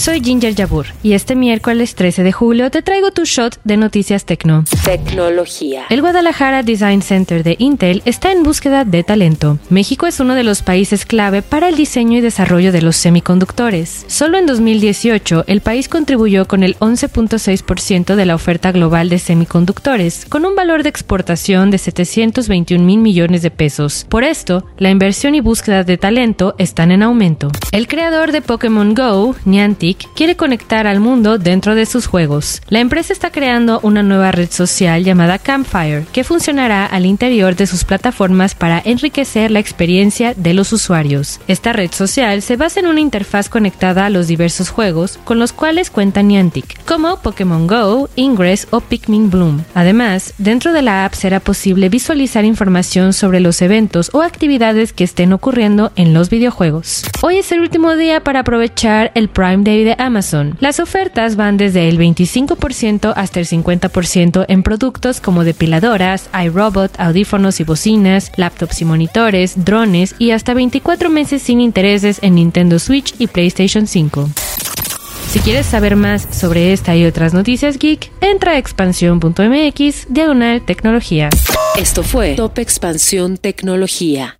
Soy Ginger Yabur y este miércoles 13 de julio te traigo tu shot de noticias tecno. Tecnología. El Guadalajara Design Center de Intel está en búsqueda de talento. México es uno de los países clave para el diseño y desarrollo de los semiconductores. Solo en 2018 el país contribuyó con el 11.6% de la oferta global de semiconductores, con un valor de exportación de 721 mil millones de pesos. Por esto, la inversión y búsqueda de talento están en aumento. El creador de Pokémon Go, Niantic, quiere conectar al mundo dentro de sus juegos. La empresa está creando una nueva red social llamada Campfire, que funcionará al interior de sus plataformas para enriquecer la experiencia de los usuarios. Esta red social se basa en una interfaz conectada a los diversos juegos con los cuales cuenta Niantic, como Pokémon Go, Ingress o Pikmin Bloom. Además, dentro de la app será posible visualizar información sobre los eventos o actividades que estén ocurriendo en los videojuegos. Hoy es el último día para aprovechar el Prime Day de Amazon. Las ofertas van desde el 25% hasta el 50% en productos como depiladoras, iRobot, audífonos y bocinas, laptops y monitores, drones y hasta 24 meses sin intereses en Nintendo Switch y PlayStation 5. Si quieres saber más sobre esta y otras noticias geek, entra a expansión.mx diagonal tecnología. Esto fue Top Expansión Tecnología.